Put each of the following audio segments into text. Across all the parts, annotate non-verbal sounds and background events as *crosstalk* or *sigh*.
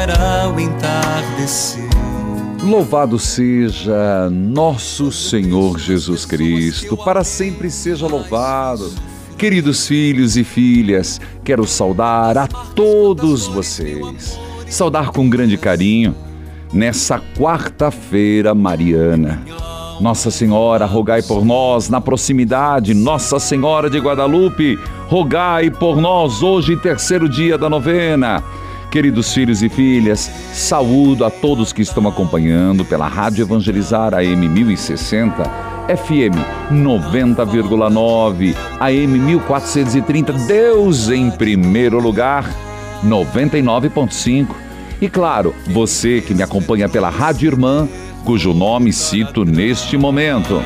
Chegará o entardecer. Louvado seja nosso Senhor Jesus Cristo, para sempre seja louvado. Queridos filhos e filhas, quero saudar a todos vocês, saudar com grande carinho nessa quarta-feira mariana. Nossa Senhora, rogai por nós na proximidade, Nossa Senhora de Guadalupe, rogai por nós hoje, terceiro dia da novena. Queridos filhos e filhas, saúdo a todos que estão acompanhando pela Rádio Evangelizar AM 1060, FM 90,9, AM 1430, Deus em primeiro lugar, 99.5. E claro, você que me acompanha pela Rádio Irmã, cujo nome cito neste momento.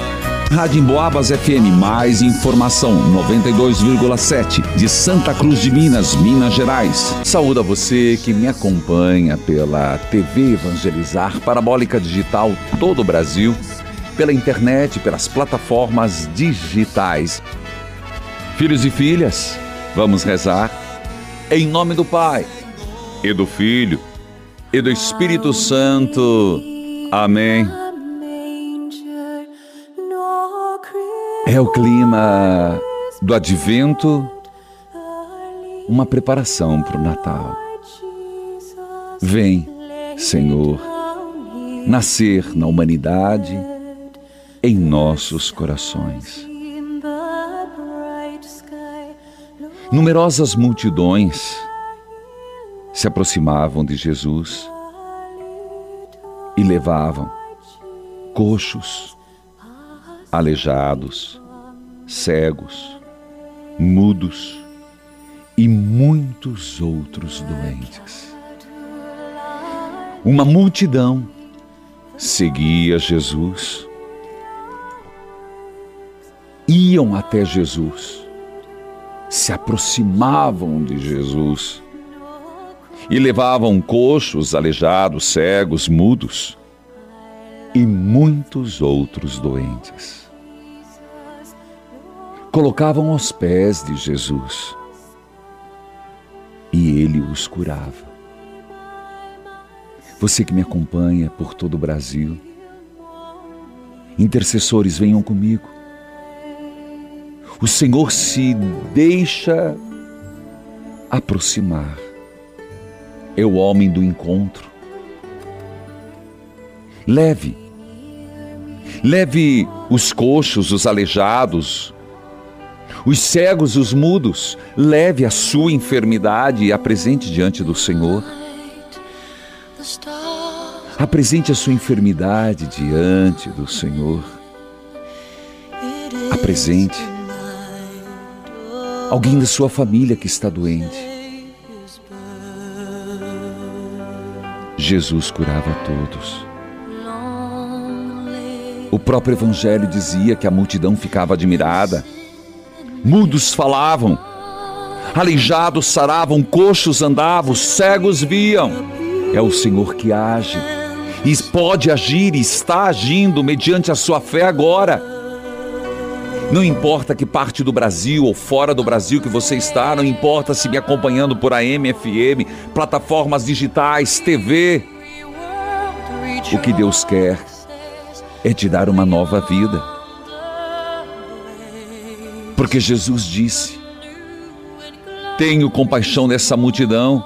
Rádio Emboabas FM, mais informação, 92,7, de Santa Cruz de Minas, Minas Gerais. Saúde a você que me acompanha pela TV Evangelizar, Parabólica Digital, todo o Brasil, pela internet, pelas plataformas digitais. Filhos e filhas, vamos rezar. Em nome do Pai, e do Filho, e do Espírito Santo. Amém. É o clima do advento, uma preparação para o Natal. Vem, Senhor, nascer na humanidade, em nossos corações. Numerosas multidões se aproximavam de Jesus e levavam coxos, aleijados, cegos, mudos e muitos outros doentes. Uma multidão seguia Jesus. Iam até Jesus, se aproximavam de Jesus e levavam coxos, aleijados, cegos, mudos e muitos outros doentes. Colocavam aos pés de Jesus e ele os curava. Você que me acompanha por todo o Brasil, intercessores, venham comigo. O Senhor se deixa aproximar. É o homem do encontro. Leve, leve os coxos, os aleijados, os cegos, os mudos, leve a sua enfermidade e apresente diante do Senhor. Apresente a sua enfermidade diante do Senhor. Apresente alguém da sua família que está doente. Jesus curava todos. O próprio Evangelho dizia que a multidão ficava admirada. Mudos falavam, aleijados saravam, coxos andavam, cegos viam. É o Senhor que age e pode agir e está agindo mediante a sua fé agora. Não importa que parte do Brasil ou fora do Brasil que você está, não importa se me acompanhando por AM, FM, plataformas digitais, TV. O que Deus quer é te dar uma nova vida. Porque Jesus disse: Tenho compaixão dessa multidão.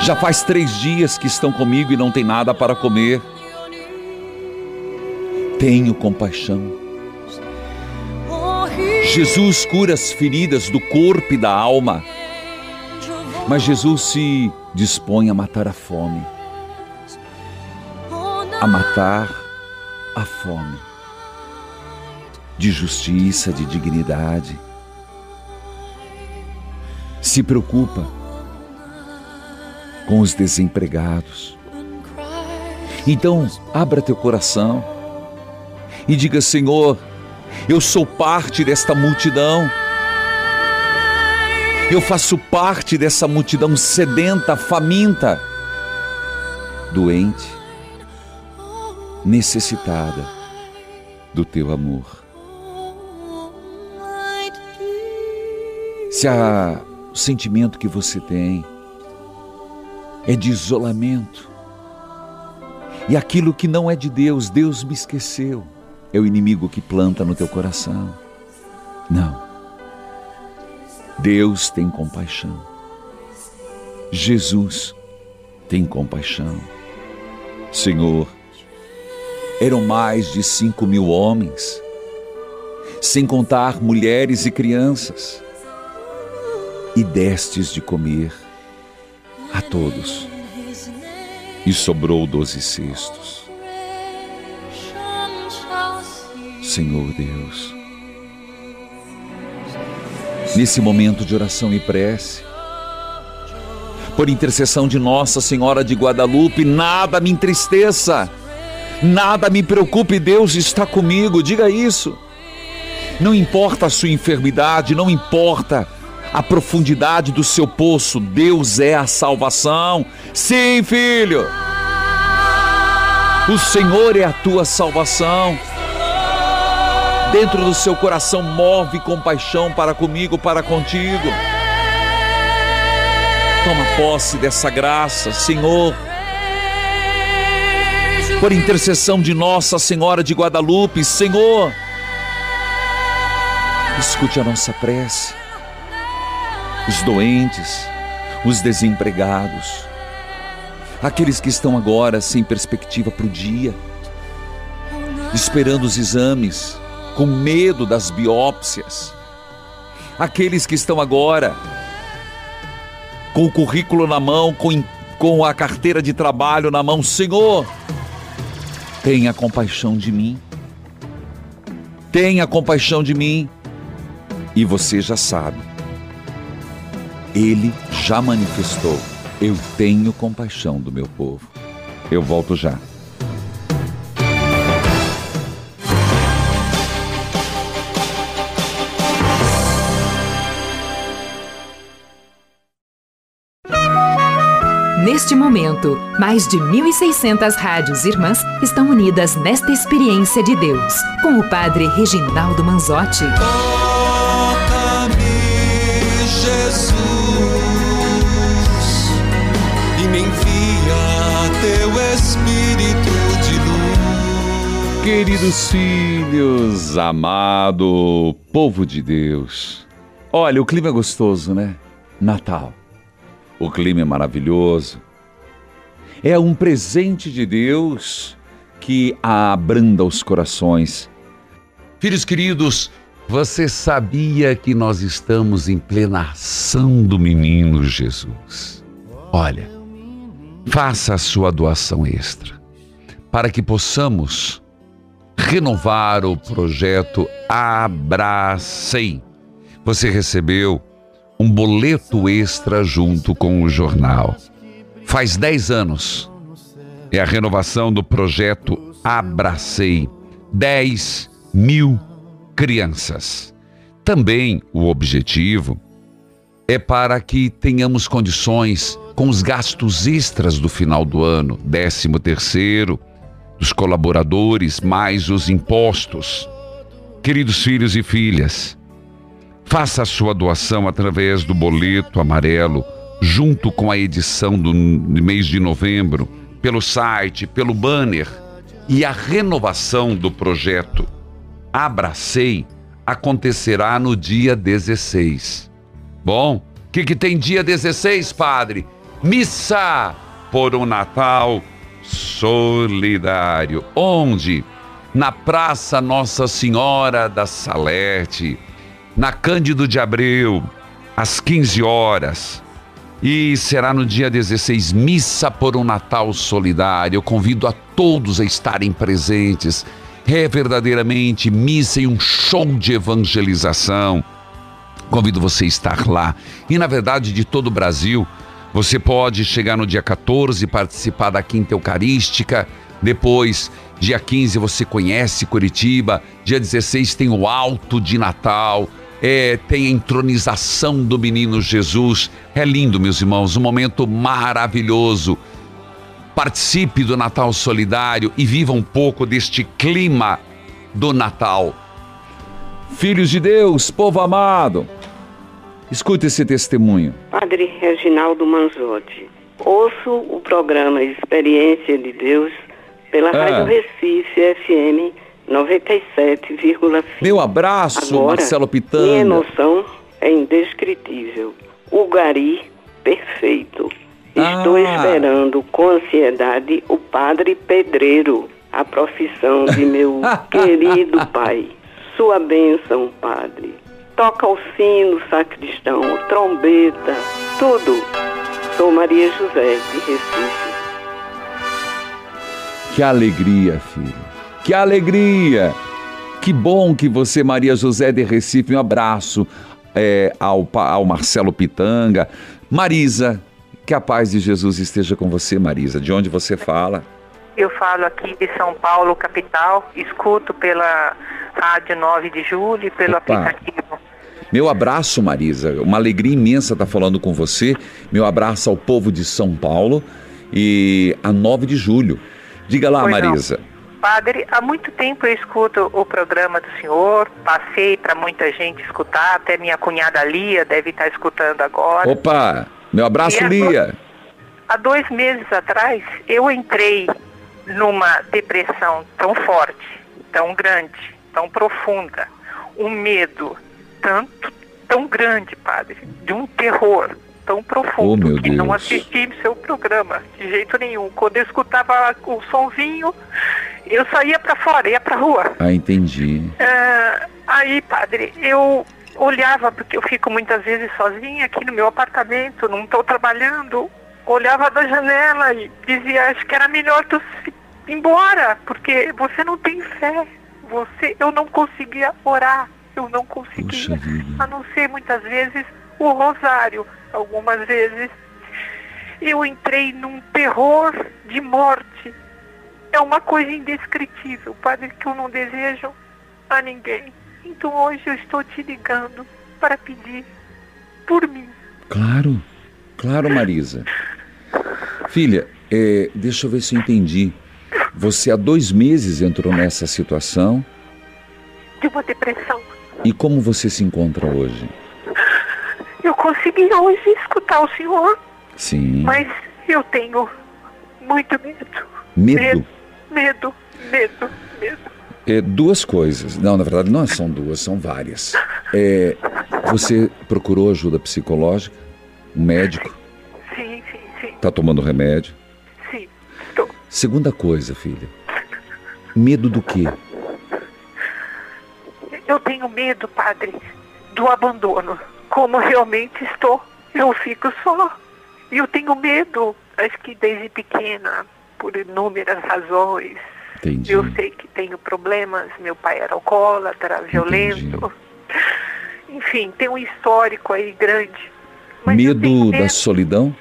Já faz três dias que estão comigo e não tem nada para comer. Tenho compaixão. Jesus cura as feridas do corpo e da alma. Mas Jesus se dispõe a matar a fome. A matar a fome de justiça, de dignidade. Se preocupa com os desempregados. Então, abra teu coração e diga: Senhor, eu sou parte desta multidão. Eu faço parte dessa multidão sedenta, faminta, doente, necessitada do teu amor. Se a, o sentimento que você tem é de isolamento, e aquilo que não é de Deus, Deus me esqueceu, é o inimigo que planta no teu coração. Não. Deus tem compaixão. Jesus tem compaixão. Senhor, eram mais de cinco mil homens, sem contar mulheres e crianças e destes de comer a todos. E sobrou doze cestos. Senhor Deus, nesse momento de oração e prece, por intercessão de Nossa Senhora de Guadalupe, nada me entristeça, nada me preocupe, Deus está comigo, diga isso. Não importa a sua enfermidade, não importa a profundidade do seu poço. Deus é a salvação. Sim, filho. O Senhor é a tua salvação. Dentro do seu coração move compaixão para comigo, para contigo. Toma posse dessa graça, Senhor. Por intercessão de Nossa Senhora de Guadalupe, Senhor. Escute a nossa prece os doentes, os desempregados, aqueles que estão agora sem perspectiva para o dia, esperando os exames, com medo das biópsias, aqueles que estão agora com o currículo na mão, com, com a carteira de trabalho na mão, Senhor, tenha compaixão de mim, tenha compaixão de mim, e você já sabe ele já manifestou: Eu tenho compaixão do meu povo. Eu volto já. Neste momento, mais de 1.600 rádios irmãs estão unidas nesta experiência de Deus, com o Padre Reginaldo Manzotti. Queridos filhos, amado povo de Deus. Olha, o clima é gostoso, né? Natal. O clima é maravilhoso. É um presente de Deus que abranda os corações. Filhos queridos, você sabia que nós estamos em plena ação do menino Jesus? Olha, faça a sua doação extra para que possamos renovar o projeto Abracei. Você recebeu um boleto extra junto com o jornal. Faz 10 anos. É a renovação do projeto Abracei. 10 mil crianças. Também o objetivo é para que tenhamos condições com os gastos extras do final do ano, décimo terceiro, dos colaboradores, mais os impostos. Queridos filhos e filhas, faça a sua doação através do boleto amarelo, junto com a edição do mês de novembro, pelo site, pelo banner e a renovação do projeto Abracei acontecerá no dia 16. Bom, o que, que tem dia 16, padre? Missa por um Natal solidário. Onde? Na Praça Nossa Senhora da Salete, na Cândido de Abreu, às 15 horas. E será no dia 16, Missa por um Natal Solidário. Eu convido a todos a estarem presentes. É verdadeiramente missa e um show de evangelização. Convido você a estar lá. E na verdade, de todo o Brasil, você pode chegar no dia 14 participar da Quinta Eucarística. Depois, dia 15, você conhece Curitiba. Dia 16 tem o Alto de Natal. É, tem a entronização do menino Jesus. É lindo, meus irmãos, um momento maravilhoso. Participe do Natal Solidário e viva um pouco deste clima do Natal. Filhos de Deus, povo amado, escute esse testemunho. Padre Reginaldo Manzotti. Ouço o programa Experiência de Deus pela Ah. Rádio Recife FM 97,5. Meu abraço, Agora, Marcelo Minha Pitanga. emoção é indescritível. O gari perfeito. Estou Ah. esperando com ansiedade o padre pedreiro, a profissão de meu *laughs* querido pai. Sua bênção, padre. Toca o sino, sacristão, trombeta, tudo. Sou Maria José, de Recife. Que alegria, filho. Que alegria. Que bom que você, Maria José de Recife, um abraço é, ao, ao Marcelo Pitanga. Marisa, que a paz de Jesus esteja com você, Marisa. De onde você fala? Eu falo aqui de São Paulo, capital, escuto pela Rádio 9 de Julho e pelo Opa. aplicativo. Meu abraço, Marisa. Uma alegria imensa estar falando com você. Meu abraço ao povo de São Paulo e a 9 de julho. Diga lá, Pois não. Marisa. Padre, há muito tempo eu escuto o programa do senhor, passei para muita gente escutar, até minha cunhada Lia deve estar escutando agora. Opa, meu abraço, E Lia. Há dois meses atrás, eu entrei numa depressão tão forte, tão grande, tão profunda, um medo tanto, tão grande, padre, de um terror tão profundo Oh, que não Deus. assisti seu programa de jeito nenhum. Quando eu escutava o sonzinho, eu saía para fora, ia para rua. Ah, entendi. Ah, aí, padre, eu olhava, porque eu fico muitas vezes sozinha aqui no meu apartamento, não estou trabalhando, olhava da janela e dizia, acho que era melhor tu ir embora, porque você não tem fé. Você, eu não conseguia orar, eu não conseguia, a não ser muitas vezes o rosário, algumas vezes. Eu entrei num terror de morte. É uma coisa indescritível, padre, que eu não desejo a ninguém. Então hoje eu estou te ligando para pedir por mim. Claro, claro, Marisa. Filha, é, deixa eu ver se eu entendi. Você há dois meses entrou nessa situação de uma depressão. E como você se encontra hoje? Eu consegui hoje escutar o senhor, Sim. mas eu tenho muito medo. Medo? Medo, medo, medo. É, duas coisas. Não, na verdade não são duas, são várias. É, você procurou ajuda psicológica? Um médico? Sim, sim, sim, Está tomando remédio? sim. Estou. Segunda coisa, filha. Medo do quê? Tenho medo, padre, do abandono. Como realmente estou, eu fico só. E eu tenho medo, acho que desde pequena, por inúmeras razões. Entendi. Eu sei que tenho problemas, meu pai era alcoólatra, violento. Enfim, tem um histórico aí grande. Medo da solidão?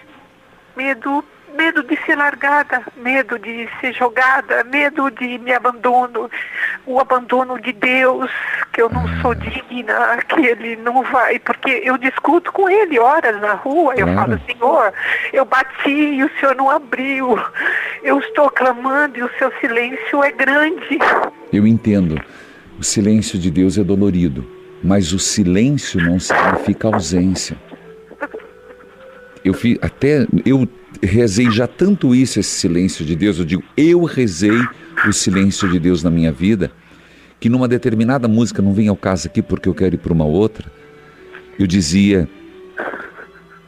medo, medo de ser largada, medo de ser jogada, medo de me abandono, o abandono de Deus, que eu não sou digna, que ele não vai, porque eu discuto com ele horas na rua, eu falo, Senhor, eu bati e o Senhor não abriu, eu estou clamando e o seu silêncio é grande. Eu entendo. O silêncio de Deus é dolorido, mas o silêncio não significa ausência. Eu fi, até eu rezei já tanto isso, esse silêncio de Deus. Eu digo, eu rezei o silêncio de Deus na minha vida, que numa determinada música, não vem ao caso aqui porque eu quero ir para uma outra, eu dizia: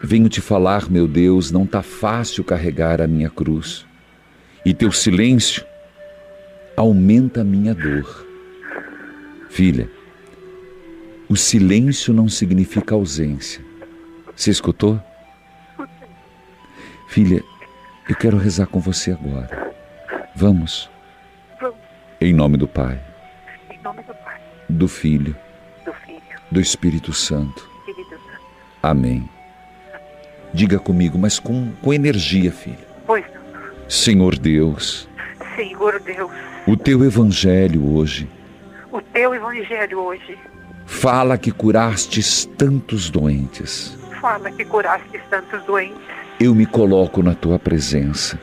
Venho te falar, meu Deus, não está fácil carregar a minha cruz. E teu silêncio aumenta a minha dor. Filha, o silêncio não significa ausência. Você escutou? Filha, eu quero rezar com você agora. Vamos? Vamos. Em nome do Pai, Em nome do Pai, do Filho, do Filho, do Espírito Santo. Espírito Santo. Amém. Diga comigo, mas com, com energia, filha. Pois não. Senhor Deus, Senhor Deus, o teu evangelho hoje o teu evangelho hoje fala que curastes tantos doentes. fala que curaste tantos doentes. Eu me coloco na tua presença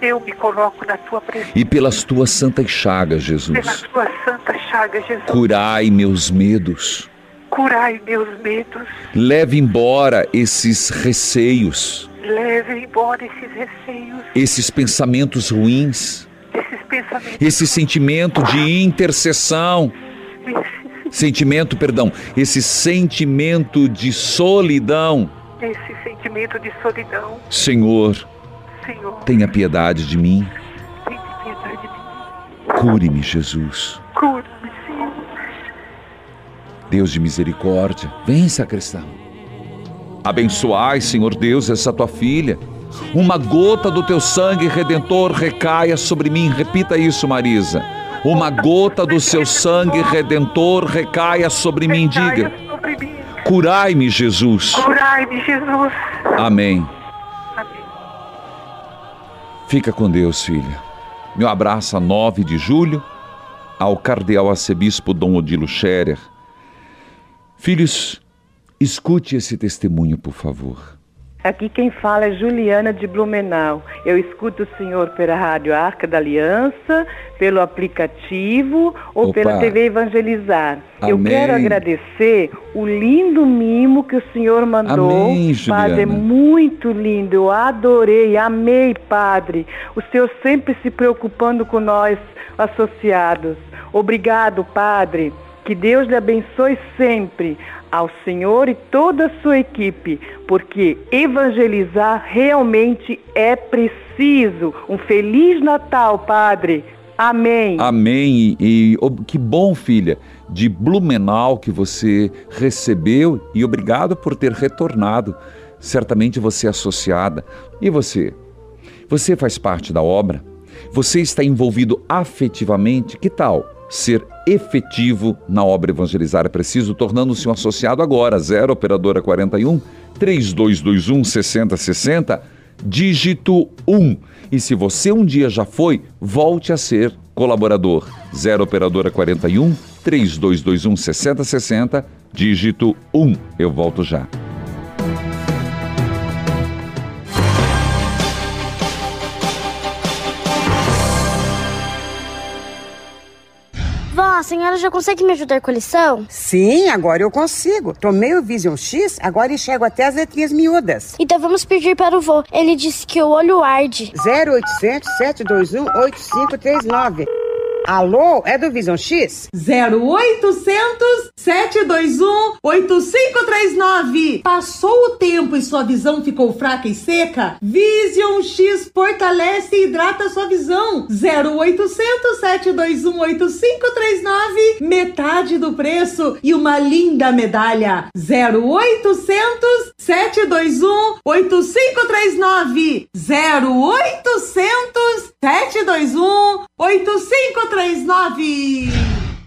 Eu me coloco na tua presença. e pelas tuas santas chagas, Jesus, tua santa chaga, Jesus. curai meus medos. Curai meus medos. Leve embora esses receios, Leve embora esses receios, esses pensamentos ruins, esses pensamentos, esse sentimento de intercessão, esse, sentimento, perdão, esse sentimento de solidão. Esse sentimento de solidão. Senhor, Senhor, tenha piedade de mim. tem piedade de mim. Cure-me, Jesus. Cura-me, Senhor. Deus de misericórdia, vem, sacristão. Abençoai, Senhor Deus, essa tua filha. Uma gota do teu sangue redentor recaia sobre mim. Repita isso, Marisa. Uma gota do seu sangue redentor recaia sobre mim. Diga: Caia sobre mim. Curai-me, Jesus. Curai-me, Jesus. Amém. Amém. Fica com Deus, filha. Meu abraço a 9 de julho ao cardeal arcebispo Dom Odilo Scherer. Filhos, escute esse testemunho, por favor. Aqui quem fala é Juliana de Blumenau. Eu escuto o senhor pela Rádio Arca da Aliança, pelo aplicativo ou Opa. pela TV Evangelizar. Eu Amém. quero agradecer o lindo mimo que o senhor mandou. Amém, Padre, é Juliana. muito lindo. Eu adorei, amei, Padre. O senhor sempre se preocupando com nós, associados. Obrigado, Padre. Que Deus lhe abençoe sempre ao Senhor e toda a sua equipe, porque evangelizar realmente é preciso. Um feliz Natal, Padre. Amém. Amém. E, e, que bom, filha, de Blumenau que você recebeu e obrigado por ter retornado. Certamente você é associada. E você? Você faz parte da obra? Você está envolvido afetivamente? Que tal ser efetivo na obra evangelizar? É preciso, tornando-se um associado agora. 0 Operadora 41 3221 6060 dígito 1. E se você um dia já foi, volte a ser colaborador. 0 Operadora 41 3221 6060, dígito 1. Eu volto já. A senhora já consegue me ajudar com a lição? Sim, agora eu consigo. Tomei o Vision X, agora enxergo até as letrinhas miúdas. Então vamos pedir para o vô. Ele disse que o olho arde. 0800 721 8539. Alô, é do Vision X? 0800 721 8539. Passou o tempo e sua visão ficou fraca e seca? Vision X fortalece e hidrata sua visão. 0800 721 8539. Metade do preço e uma linda medalha. 0800 721 8539. 0800 721 8539.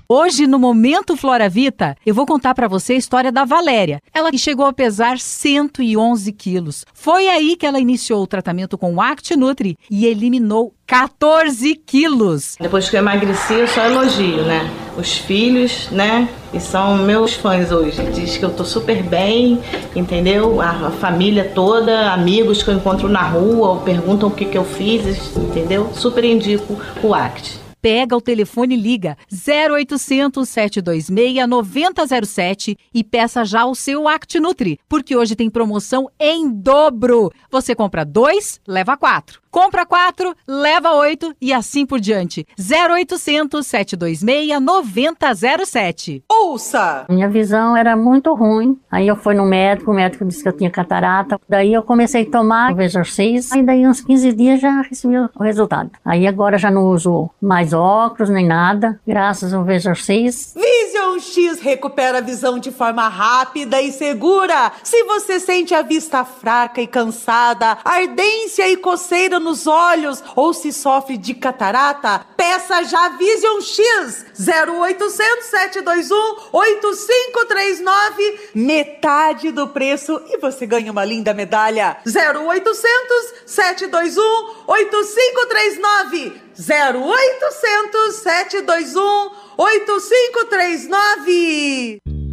Hoje, no Momento Flora Vita, eu vou contar para você a história da Valéria. Ela que chegou a pesar 111 quilos. Foi aí que ela iniciou o tratamento com o Act Nutri e eliminou 14 quilos. Depois que eu emagreci, eu só elogio, né? Os filhos, né? E são meus fãs hoje. Diz que eu tô super bem, entendeu? A, a família toda, amigos que eu encontro na rua, ou perguntam o que, que eu fiz, entendeu? Super indico o ACT. Pega o telefone e liga 0800 726 9007 e peça já o seu ActiNutri, porque hoje tem promoção em dobro. Você compra dois, leva quatro. Compra quatro, leva oito e assim por diante. 0800 726 9007. Ouça! Minha visão era muito ruim. Aí eu fui no médico, o médico disse que eu tinha catarata. Daí eu comecei a tomar o Vesor 6. Aí daí uns 15 dias já recebi o resultado. Aí agora já não uso mais óculos nem nada, graças ao Vesor 6. Vision X recupera a visão de forma rápida e segura. Se você sente a vista fraca e cansada, ardência e coceira nos olhos ou se sofre de catarata, peça já Vision X 0800 721 8539, metade do preço e você ganha uma linda medalha. 0800 721 8539 0800 721 8539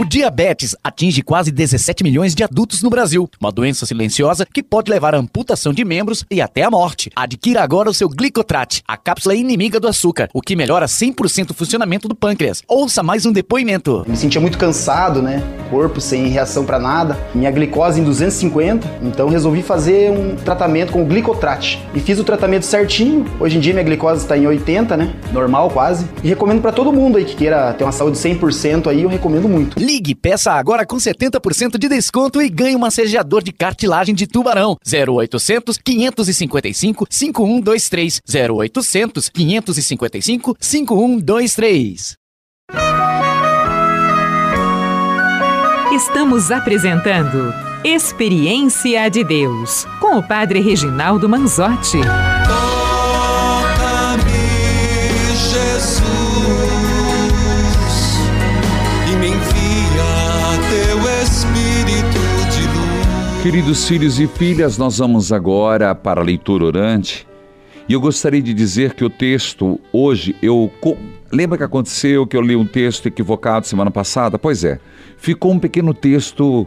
O diabetes atinge quase 17 milhões de adultos no Brasil. Uma doença silenciosa que pode levar à amputação de membros e até à morte. Adquira agora o seu Glicotrat, a cápsula inimiga do açúcar, o que melhora 100% o funcionamento do pâncreas. Ouça mais um depoimento. Me sentia muito cansado, né? Corpo sem reação para nada. Minha glicose em 250, então resolvi fazer um tratamento com o Glicotrat. E fiz o tratamento certinho. Hoje em dia minha glicose está em 80, né? Normal quase. E recomendo para todo mundo aí que queira ter uma saúde 100% aí, eu recomendo muito. Ligue, peça agora com 70% de desconto e ganhe um massageador de cartilagem de tubarão. 0800 555 5123. 0800 555 5123. Estamos apresentando Experiência de Deus com o Padre Reginaldo Manzotti. Queridos filhos e filhas, nós vamos agora para a leitura orante. E eu gostaria de dizer que o texto hoje eu lembra que aconteceu que eu li um texto equivocado semana passada? Pois é. Ficou um pequeno texto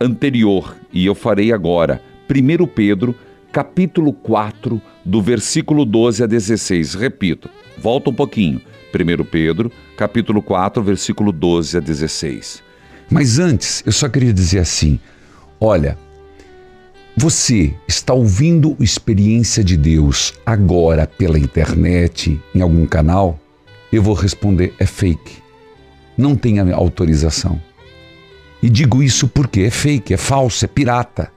anterior e eu farei agora. 1 Pedro, capítulo 4, do versículo 12 a 16. Repito, volta um pouquinho. 1 Pedro, capítulo 4, versículo 12 a 16. Mas antes, eu só queria dizer assim: olha, você está ouvindo Experiência de Deus agora pela internet, em algum canal? Eu vou responder: é fake. Não tem autorização. E digo isso porque é fake, é falso, é pirata.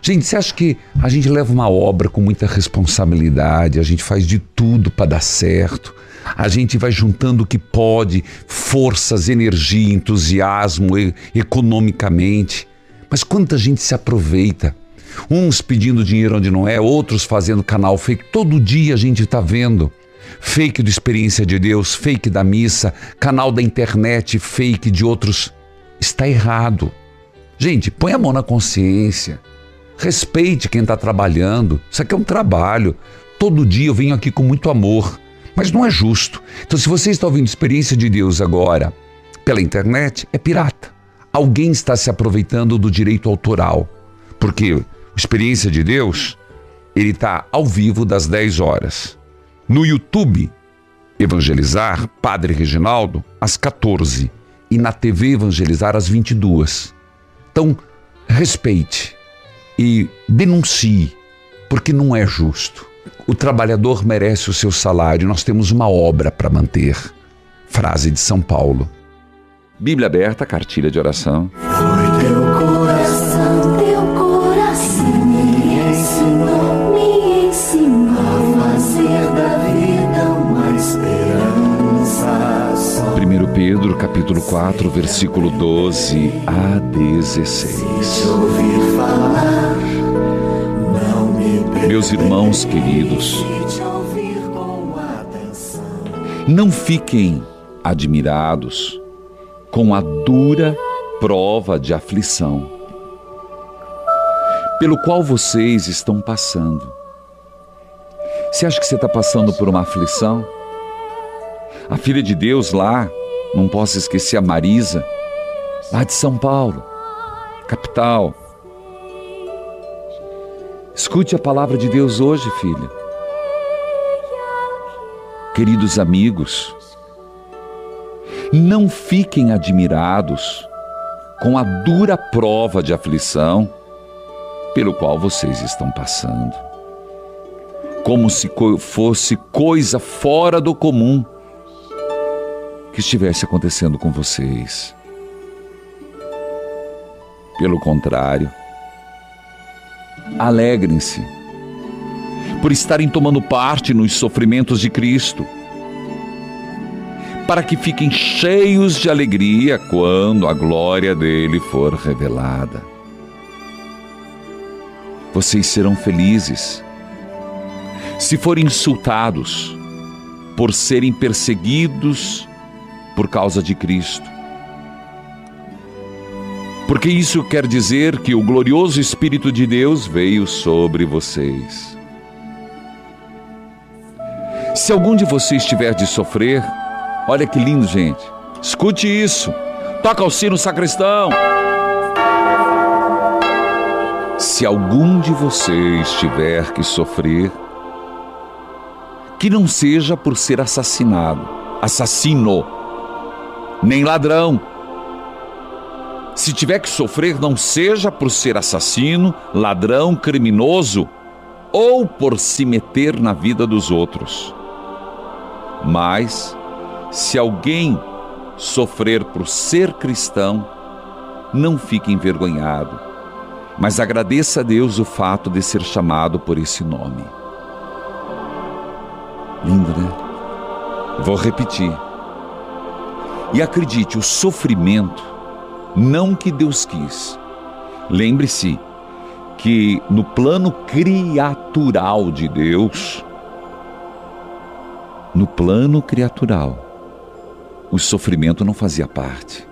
Gente, você acha que a gente leva uma obra com muita responsabilidade, a gente faz de tudo para dar certo, a gente vai juntando o que pode, forças, energia, entusiasmo, economicamente. Mas quanta gente se aproveita? Uns pedindo dinheiro onde não é, outros fazendo canal fake. Todo dia a gente está vendo. Fake do Experiência de Deus, fake da missa, canal da internet, fake de outros. Está errado. Gente, põe a mão na consciência. Respeite quem está trabalhando. Isso aqui é um trabalho. Todo dia eu venho aqui com muito amor. Mas não é justo. Então, se você está ouvindo Experiência de Deus agora pela internet, é pirata. Alguém está se aproveitando do direito autoral. Porque Experiência de Deus, ele está ao vivo das 10 horas. No YouTube, Evangelizar, Padre Reginaldo, às 14. E na TV Evangelizar, às 22. Então, respeite e denuncie, porque não é justo. O trabalhador merece o seu salário, nós temos uma obra para manter. Frase de São Paulo. Bíblia aberta, cartilha de oração. coração, capítulo 4, versículo 12 a 16. Ouvir falar, não me Meus irmãos queridos, não fiquem admirados com a dura prova de aflição pelo qual vocês estão passando. Você acha que você está passando por uma aflição? A filha de Deus lá, não posso esquecer a Marisa, lá de São Paulo, capital. Escute a palavra de Deus hoje, filha. queridos amigos, não fiquem admirados com a dura prova de aflição pelo qual vocês estão passando. Como se fosse coisa fora do comum que estivesse acontecendo com vocês. Pelo contrário, alegrem-se por estarem tomando parte nos sofrimentos de Cristo, para que fiquem cheios de alegria quando a glória dele for revelada. Vocês serão felizes se forem insultados por serem perseguidos por causa de Cristo. Porque isso quer dizer que o glorioso Espírito de Deus veio sobre vocês. Se algum de vocês tiver de sofrer, olha que lindo, gente. Escute isso. Toca o sino, sacristão. Se algum de vocês tiver que sofrer, que não seja por ser assassinado, assassino, nem ladrão. Se tiver que sofrer, não seja por ser assassino, ladrão, criminoso ou por se meter na vida dos outros. Mas, se alguém sofrer por ser cristão, não fique envergonhado, mas agradeça a Deus o fato de ser chamado por esse nome. Lindo, né? Vou repetir. E acredite, o sofrimento, não que Deus quis. Lembre-se que no plano criatural de Deus, no plano criatural, o sofrimento não fazia parte.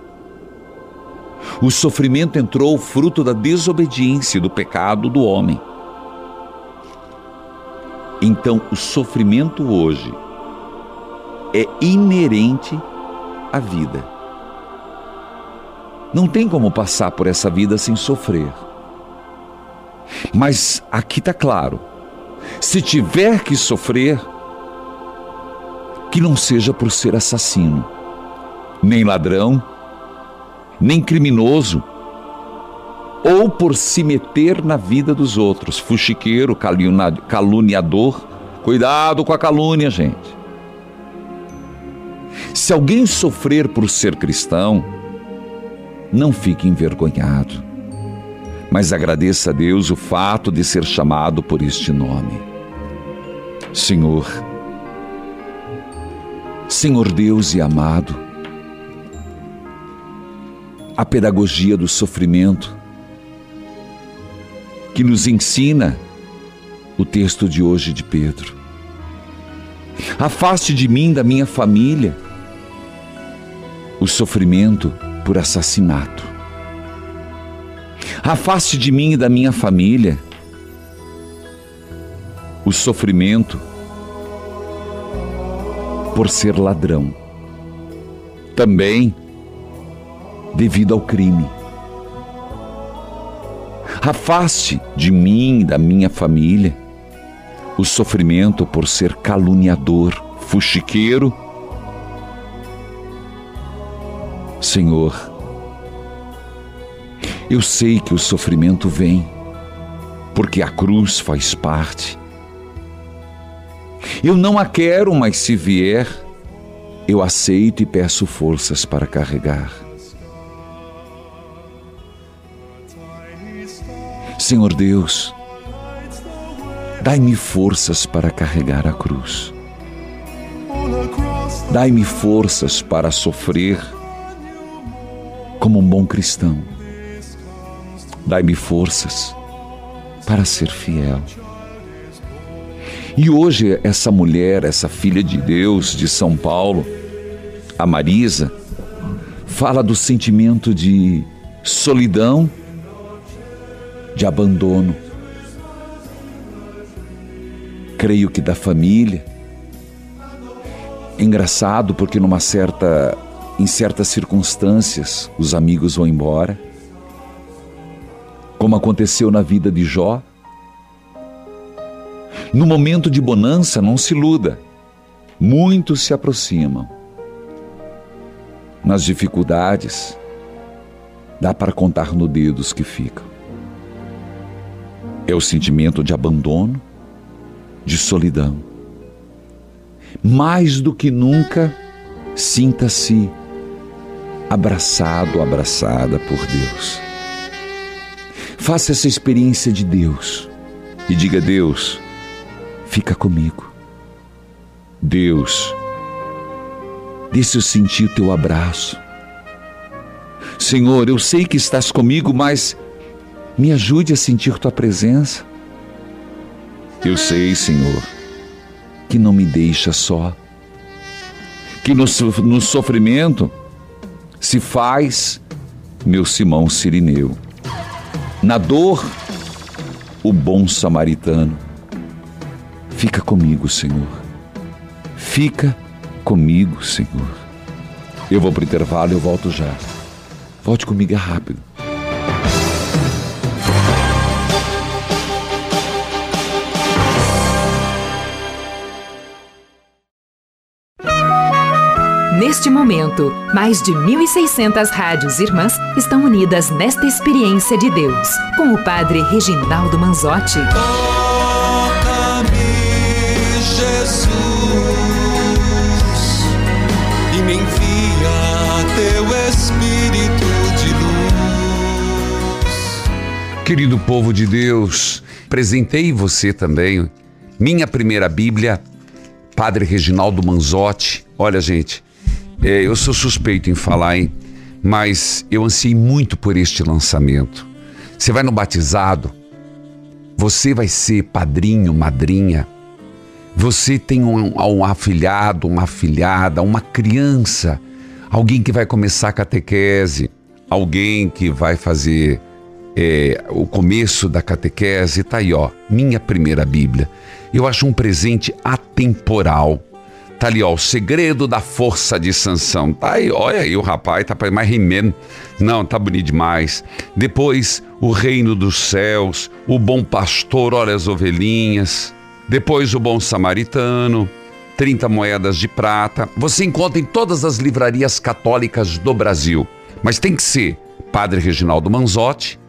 O sofrimento entrou fruto da desobediência do pecado do homem. Então, o sofrimento hoje é inerente à vida. Não tem como passar por essa vida sem sofrer. Mas aqui está claro: se tiver que sofrer, que não seja por ser assassino, nem ladrão, nem criminoso, ou por se meter na vida dos outros, fuxiqueiro, caluniador. Cuidado com a calúnia, gente. Se alguém sofrer por ser cristão, não fique envergonhado, mas agradeça a Deus o fato de ser chamado por este nome. Senhor, Senhor Deus e amado, a pedagogia do sofrimento que nos ensina o texto de hoje de Pedro. Afaste de mim, da minha família, o sofrimento por assassinato. Afaste de mim e da minha família o sofrimento por ser ladrão. Também devido ao crime. Afaste de mim e da minha família o sofrimento por ser caluniador, fuxiqueiro. Senhor, eu sei que o sofrimento vem, porque a cruz faz parte. Eu não a quero, mas se vier, eu aceito e peço forças para carregar. Senhor Deus, dai-me forças para carregar a cruz. Dai-me forças para sofrer como um bom cristão. Dai-me forças para ser fiel. E hoje, essa mulher, essa filha de Deus de São Paulo, a Marisa, fala do sentimento de solidão, de abandono. Creio que da família. Engraçado porque numa certa em certas circunstâncias os amigos vão embora. Como aconteceu na vida de Jó. No momento de bonança, não se iluda. Muitos se aproximam. Nas dificuldades, dá para contar no dedo os que ficam. É o sentimento de abandono, de solidão. Mais do que nunca, sinta-se abraçado, abraçada por Deus. Faça essa experiência de Deus e diga: Deus, fica comigo. Deus, deixa eu sentir o teu abraço. Senhor, eu sei que estás comigo, mas me ajude a sentir tua presença. Eu sei, Senhor, que não me deixa só, que no, no sofrimento se faz meu Simão Sirineu. Na dor, o bom samaritano. Fica comigo, Senhor. Fica comigo, Senhor. Eu vou para o intervalo eu volto já. Volte comigo rápido. Neste momento, mais de 1.600 rádios irmãs estão unidas nesta experiência de Deus, com o Padre Reginaldo Manzotti. Jesus e me envia teu Espírito de luz. Querido povo de Deus, presentei você também minha primeira Bíblia, Padre Reginaldo Manzotti. Olha, gente, é, eu sou suspeito em falar, hein? Mas eu ansiei muito por este lançamento. Você vai no batizado, você vai ser padrinho, madrinha. Você tem um, um afilhado, uma afilhada, uma criança, alguém que vai começar a catequese, alguém que vai fazer é, o começo da catequese, tá aí, ó, minha primeira Bíblia. Eu acho um presente atemporal. Tá ali, ó, o segredo da força de Sansão. Tá aí, olha aí o rapaz, tá pa- mais rimendo. Não, tá bonito demais. Depois, o reino dos céus, o bom pastor, olha as ovelhinhas. Depois, o bom samaritano, 30 moedas de prata. Você encontra em todas as livrarias católicas do Brasil. Mas tem que ser Padre Reginaldo Manzotti,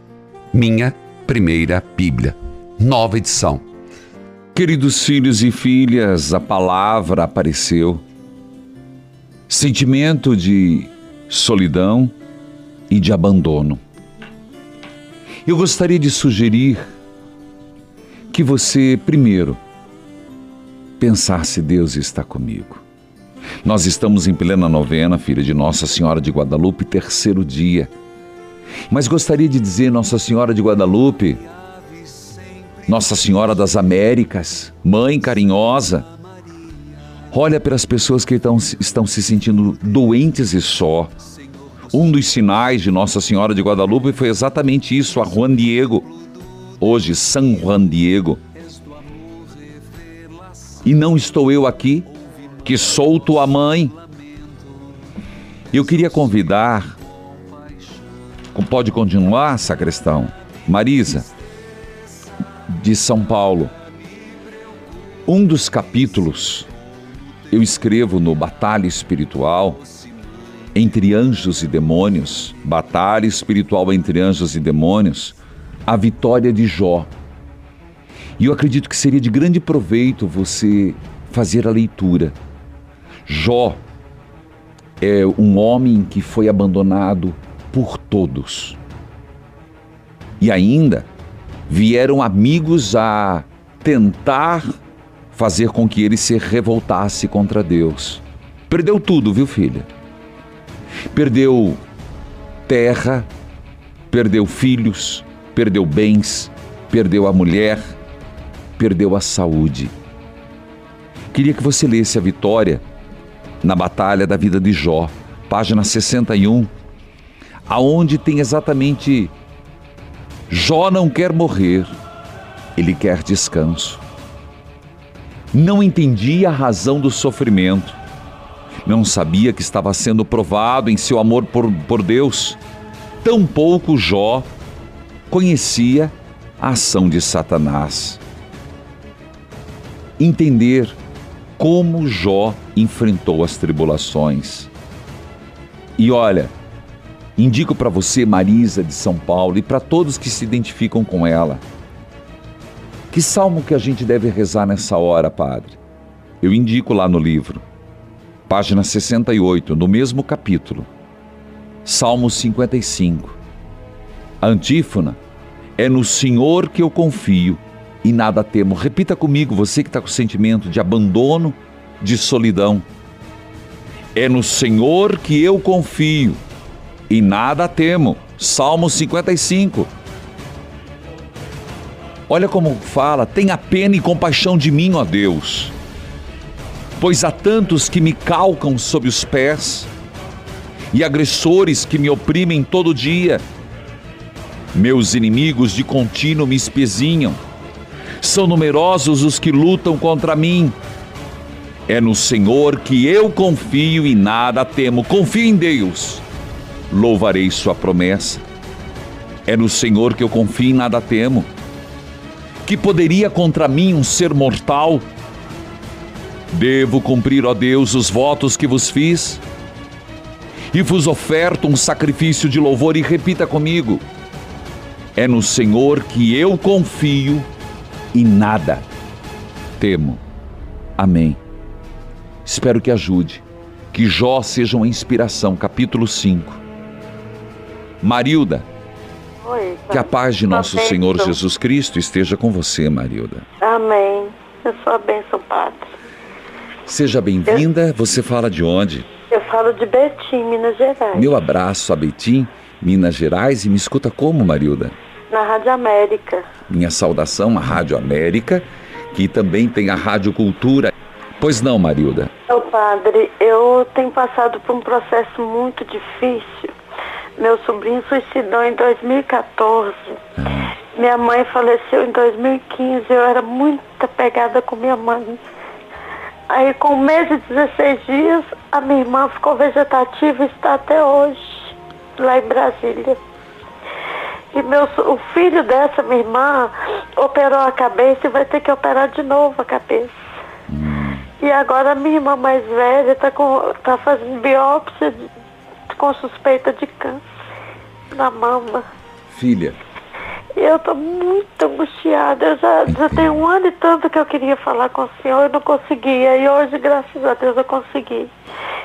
minha primeira Bíblia. Nova edição. Queridos filhos e filhas, a palavra apareceu. Sentimento de solidão e de abandono. Eu gostaria de sugerir que você, primeiro, pensasse: Deus está comigo. Nós estamos em plena novena, filha de Nossa Senhora de Guadalupe, terceiro dia. Mas gostaria de dizer, Nossa Senhora de Guadalupe, Nossa Senhora das Américas, Mãe carinhosa, olha para as pessoas que estão, estão se sentindo doentes e só. Um dos sinais de Nossa Senhora de Guadalupe foi exatamente isso, a Juan Diego. Hoje, São Juan Diego. E não estou eu aqui, que sou tua mãe. Eu queria convidar, pode continuar, sacristão, Marisa, de São Paulo. Um dos capítulos eu escrevo no Batalha Espiritual entre anjos e demônios, batalha espiritual entre anjos e demônios, a vitória de Jó. E eu acredito que seria de grande proveito você fazer a leitura. Jó é um homem que foi abandonado por todos. E ainda vieram amigos a tentar fazer com que ele se revoltasse contra Deus. Perdeu tudo, viu, filha? Perdeu terra, perdeu filhos, perdeu bens, perdeu a mulher, perdeu a saúde. Queria que você lesse a vitória na batalha da vida de Jó, página 61, aonde tem exatamente Jó não quer morrer, ele quer descanso. Não entendia a razão do sofrimento, não sabia que estava sendo provado em seu amor por, por Deus. Tampouco Jó conhecia a ação de Satanás. Entender como Jó enfrentou as tribulações. E olha, indico para você, Marisa de São Paulo, e para todos que se identificam com ela, que salmo que a gente deve rezar nessa hora, Padre? Eu indico lá no livro, página 68, no mesmo capítulo, Salmo 55. A antífona é no Senhor que eu confio e nada temo. Repita comigo, você que está com sentimento de abandono, de solidão. É no Senhor que eu confio e nada temo. Salmo 55. Olha como fala: tenha pena e compaixão de mim, ó Deus. Pois há tantos que me calcam sob os pés e agressores que me oprimem todo dia. Meus inimigos de contínuo me espezinham. São numerosos os que lutam contra mim. É no Senhor que eu confio e nada temo. Confio em Deus. Louvarei Sua promessa. É no Senhor que eu confio e nada temo. Que poderia contra mim um ser mortal? Devo cumprir, ó Deus, os votos que vos fiz? E vos oferto um sacrifício de louvor e repita comigo: É no Senhor que eu confio e nada temo. Amém. Espero que ajude. Que Jó seja uma inspiração. Capítulo 5. Marilda, Oi, que a paz de Uma nosso bênção. Senhor Jesus Cristo esteja com você, Marilda. Amém. Eu sou a bênção, Padre. Seja bem-vinda. Você fala de onde? Eu falo de Betim, Minas Gerais. Meu abraço a Betim, Minas Gerais, e me escuta como, Marilda? Na Rádio América. Minha saudação à Rádio América, que também tem a Rádio Cultura. Pois não, Marilda? Meu padre, eu tenho passado por um processo muito difícil. Meu sobrinho suicidou em 2014. Minha mãe faleceu em 2015. Eu era muito apegada com minha mãe. Aí, com um mês e 16 dias, a minha irmã ficou vegetativa e está até hoje, lá em Brasília. E meu, o filho dessa minha irmã operou a cabeça e vai ter que operar de novo a cabeça. E agora minha irmã mais velha está tá fazendo biópsia com suspeita de câncer na mama. Filha, eu estou muito angustiada. Eu já, já tem um ano e tanto que eu queria falar com o senhor e não conseguia. E hoje, graças a Deus, eu consegui.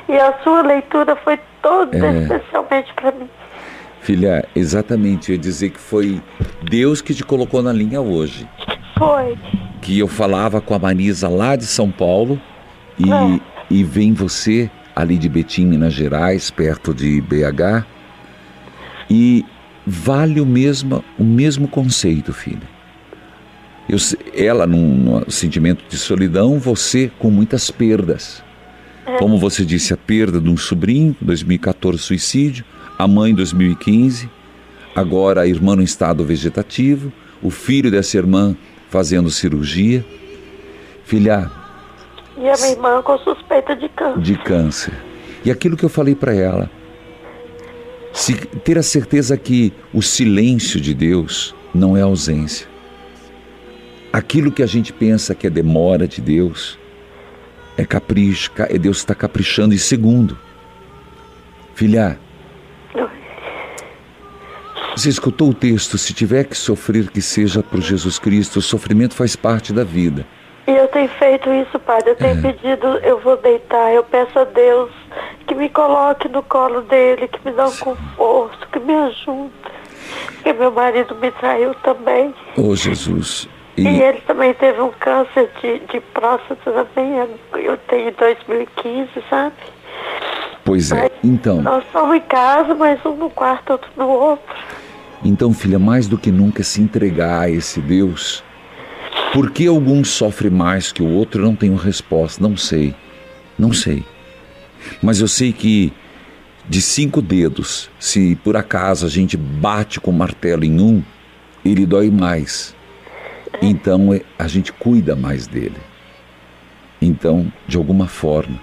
E a sua leitura foi toda É. especialmente para mim. filha, exatamente, eu ia dizer que foi Deus que te colocou na linha hoje. Foi. Que eu falava com a Marisa lá de São Paulo e, É. e vem você ali de Betim, Minas Gerais, perto de BH. E vale o mesmo, o mesmo conceito, filha. Eu, ela num, num sentimento de solidão, você com muitas perdas. É. Como você disse, a perda de um sobrinho, 2014 suicídio, a mãe 2015, agora a irmã no estado vegetativo, o filho dessa irmã fazendo cirurgia. Filha, E a minha irmã com suspeita de câncer. de câncer. E aquilo que eu falei para ela, se ter a certeza que o silêncio de Deus não é ausência. Aquilo que a gente pensa que é demora de Deus é capricho, ca- é Deus está caprichando. E segundo, filha, você escutou o texto? Se tiver que sofrer, que seja por Jesus Cristo. O sofrimento faz parte da vida. E eu tenho feito isso, padre. Eu tenho pedido, eu vou deitar, eu peço a Deus que me coloque no colo dele, que me dê um conforto, que me ajude. Porque meu marido me traiu também. Oh, Jesus. E, E, ele também teve um câncer de, de próstata também. Eu tenho em 2015, sabe? pois é. Então, Nós somos em casa, mas um no quarto, outro no outro. Então, filha, mais do que nunca se entregar a esse Deus. Por que alguns sofrem mais que o outro? Eu não tenho resposta, não sei. Não sei. Mas eu sei que de cinco dedos, se por acaso a gente bate com o martelo em um, ele dói mais. Então é- a gente cuida mais dele. Então, de alguma forma,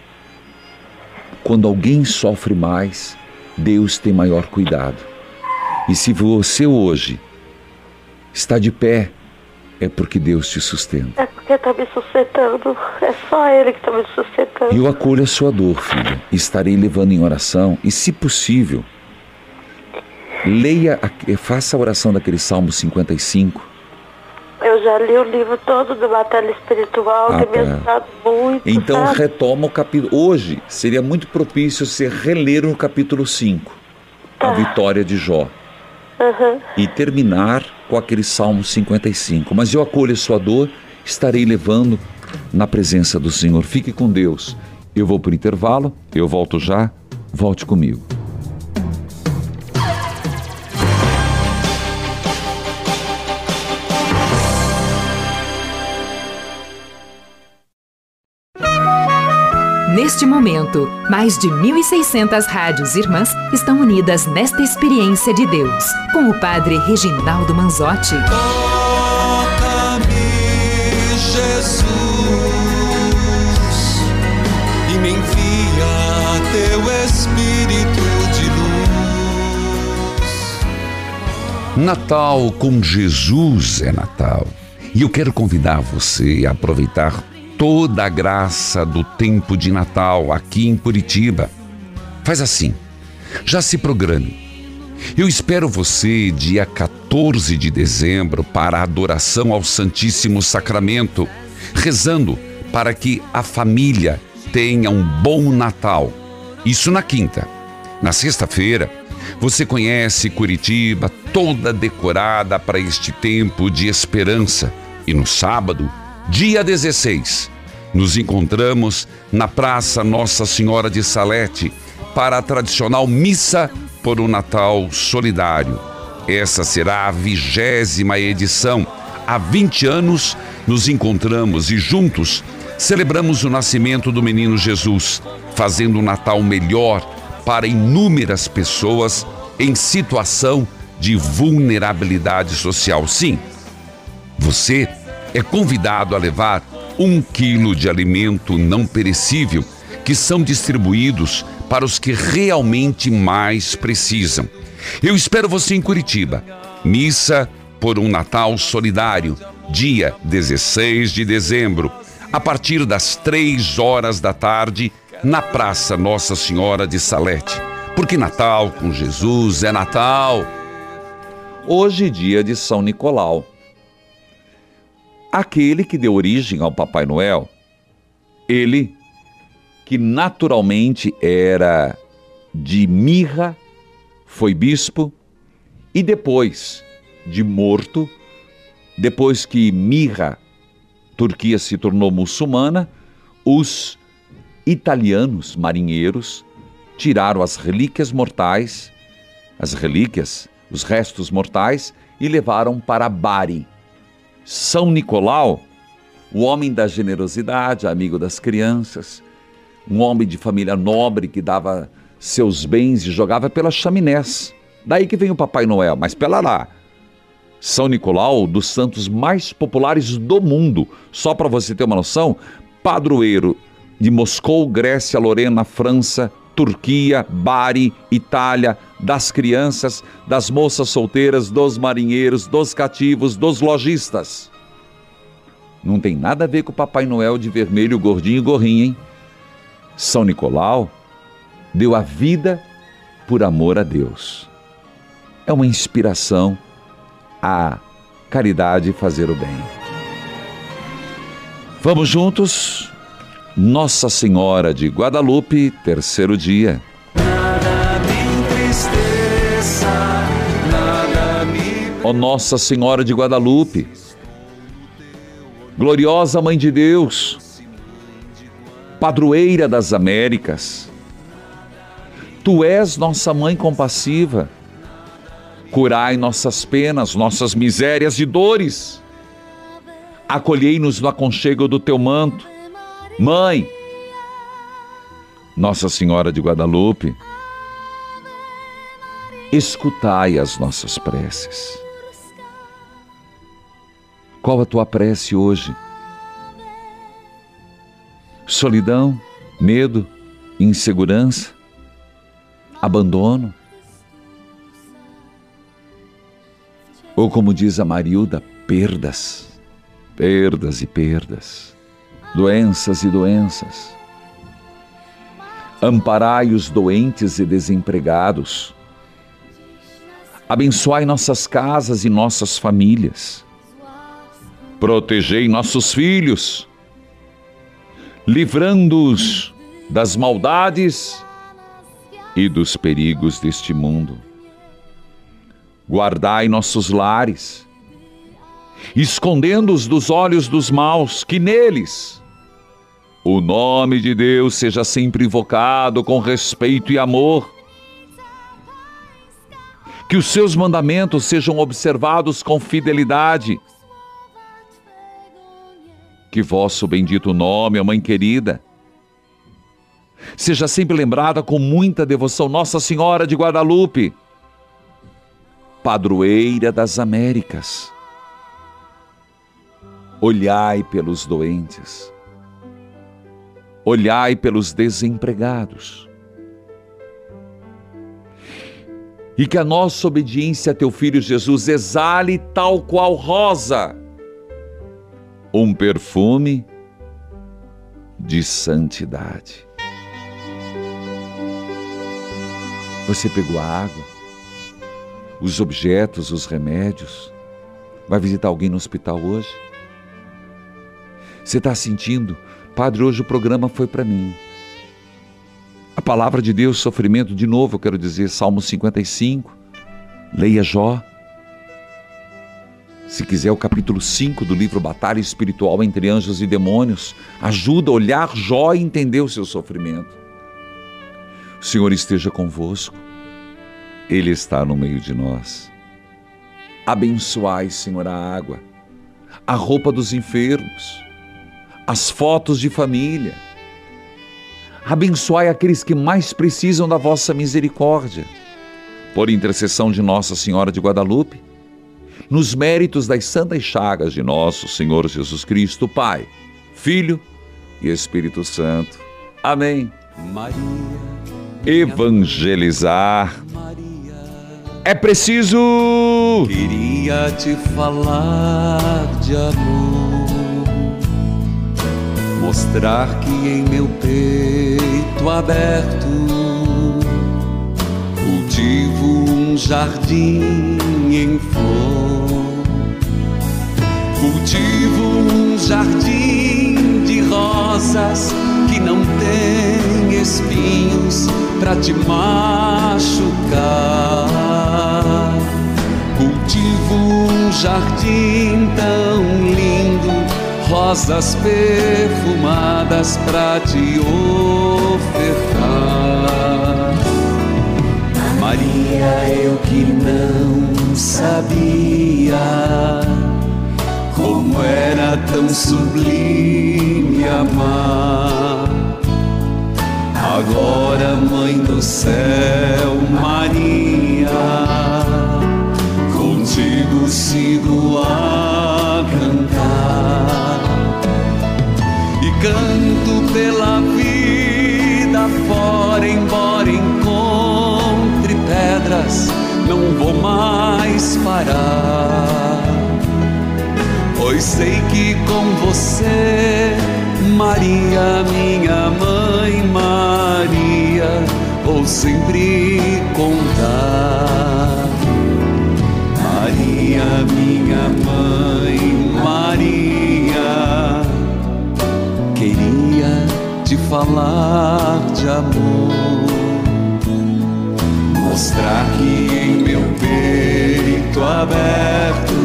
quando alguém sofre mais, Deus tem maior cuidado. E se você hoje está de pé, é porque Deus te sustenta. É porque porque tá me sustentando. É só ele que tá me sustentando. Eu acolho a sua dor, filha. Estarei levando em oração e, se possível, leia, a- faça a oração daquele Salmo 55. Eu já li o livro todo do Batalha Espiritual, Ah, tem me tá. ajudado muito. Então sabe? retoma o capítulo. Hoje seria muito propício você reler o capítulo 5, a vitória de Jó, Aham. e terminar com aquele Salmo 55. Mas eu acolho a sua dor, estarei levando na presença do Senhor. Fique com Deus. Eu vou para o intervalo, eu volto já. Volte comigo. Neste momento, mais de 1.600 rádios irmãs estão unidas nesta experiência de Deus, com o Padre Reginaldo Manzotti. Toca-me, Jesus, e me envia teu Espírito de luz. Natal com Jesus é Natal. E eu quero convidar você a aproveitar toda a graça do tempo de Natal aqui em Curitiba. Faz assim, já se programe. Eu espero você dia 14 de dezembro para a adoração ao Santíssimo Sacramento, rezando para que a família tenha um bom Natal. Isso na quinta. Na sexta-feira, você conhece Curitiba toda decorada para este tempo de esperança. E no sábado, dia 16, nos encontramos na Praça Nossa Senhora de Salete para a tradicional missa por um Natal solidário. Essa será a vigésima edição. Há 20 anos nos encontramos e juntos celebramos o nascimento do menino Jesus, fazendo um Natal melhor para inúmeras pessoas em situação de vulnerabilidade social. Sim, você é convidado a levar um quilo de alimento não perecível que são distribuídos para os que realmente mais precisam. Eu espero você em Curitiba. Missa por um Natal Solidário, dia 16 de dezembro, a partir das três horas da tarde, na Praça Nossa Senhora de Salete. Porque Natal com Jesus é Natal. Hoje, dia de São Nicolau. Aquele que deu origem ao Papai Noel, ele que naturalmente era de mirra, foi bispo e depois de morto, depois que mirra, Turquia se tornou muçulmana, os italianos marinheiros tiraram as relíquias mortais, as relíquias, os restos mortais e levaram para Bari. São Nicolau, o homem da generosidade, amigo das crianças, um homem de família nobre que dava seus bens e jogava pelas chaminés. Daí que vem o Papai Noel, mas pela lá. São Nicolau, dos santos mais populares do mundo. Só para você ter uma noção, padroeiro de Moscou, Grécia, Lorena, França, Turquia, Bari, Itália, das crianças, das moças solteiras, dos marinheiros, dos cativos, dos lojistas. Não tem nada a ver com o Papai Noel de vermelho, gordinho e gorrinho, hein? São Nicolau deu a vida por amor a Deus. É uma inspiração à caridade e fazer o bem. Vamos juntos? Nossa Senhora de Guadalupe, terceiro dia. Ó Nossa Senhora de Guadalupe, gloriosa Mãe de Deus, padroeira das Américas, Tu és nossa mãe compassiva, curai nossas penas, nossas misérias e dores, acolhei-nos no aconchego do Teu manto, Mãe, Nossa Senhora de Guadalupe, escutai as nossas preces. Qual a tua prece hoje? Solidão, medo, insegurança, abandono? Ou como diz a Marilda, perdas, Perdas e perdas, doenças e doenças. Amparai os doentes e desempregados. Abençoai nossas casas e nossas famílias. Protegei nossos filhos, livrando-os das maldades e dos perigos deste mundo. Guardai nossos lares, escondendo-os dos olhos dos maus, que neles o nome de Deus seja sempre invocado com respeito e amor. Que os seus mandamentos sejam observados com fidelidade. Que vosso bendito nome, ó Mãe querida, seja sempre lembrada com muita devoção Nossa Senhora de Guadalupe, padroeira das Américas. Olhai pelos doentes, olhai pelos desempregados. E que a nossa obediência a teu filho Jesus exale tal qual rosa, um perfume de santidade. Você pegou a água, os objetos, os remédios, vai visitar alguém no hospital hoje? Você está sentindo, Padre, hoje o programa foi para mim. A palavra de Deus, sofrimento, de novo, eu quero dizer, Salmo 55, leia Jó. Se quiser, o capítulo 5 do livro Batalha Espiritual entre Anjos e Demônios ajuda a olhar Jó e entender o seu sofrimento. O Senhor esteja convosco, Ele está no meio de nós. Abençoai, Senhor, a água, a roupa dos enfermos, as fotos de família. Abençoai aqueles que mais precisam da vossa misericórdia. Por intercessão de Nossa Senhora de Guadalupe, nos méritos das santas chagas de nosso Senhor Jesus Cristo, Pai, Filho e Espírito Santo. Amém. Evangelizar é preciso. Queria te falar de amor, mostrar que em meu peito aberto cultivo um jardim em flor. Cultivo um jardim de rosas que não tem espinhos pra te machucar. Cultivo um jardim tão lindo, rosas perfumadas pra te ofertar. Maria, eu que não sabia como era tão sublime amar. Agora, Mãe do céu, Maria, contigo sigo a canto pela vida fora, embora encontre pedras, não vou mais parar. Pois sei que com você, Maria, minha mãe, Maria, vou sempre contar. Maria, minha mãe, falar de amor, mostrar que em meu peito aberto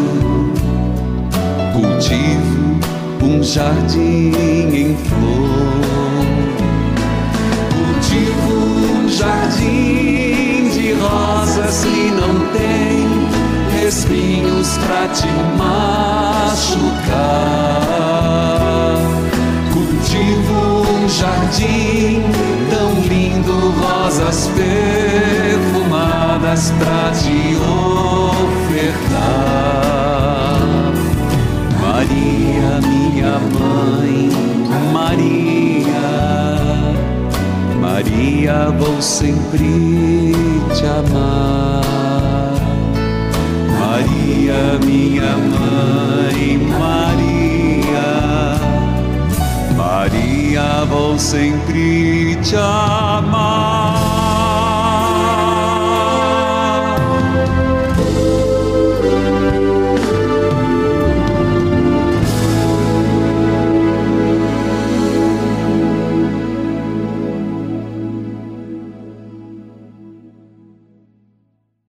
cultivo um jardim em flor. Cultivo um jardim de rosas que não tem espinhos pra te machucar. Jardim tão lindo, rosas perfumadas pra te ofertar. Maria, minha mãe, Maria, Maria, vou sempre te amar. Maria, minha mãe, Maria, vou sempre te amar.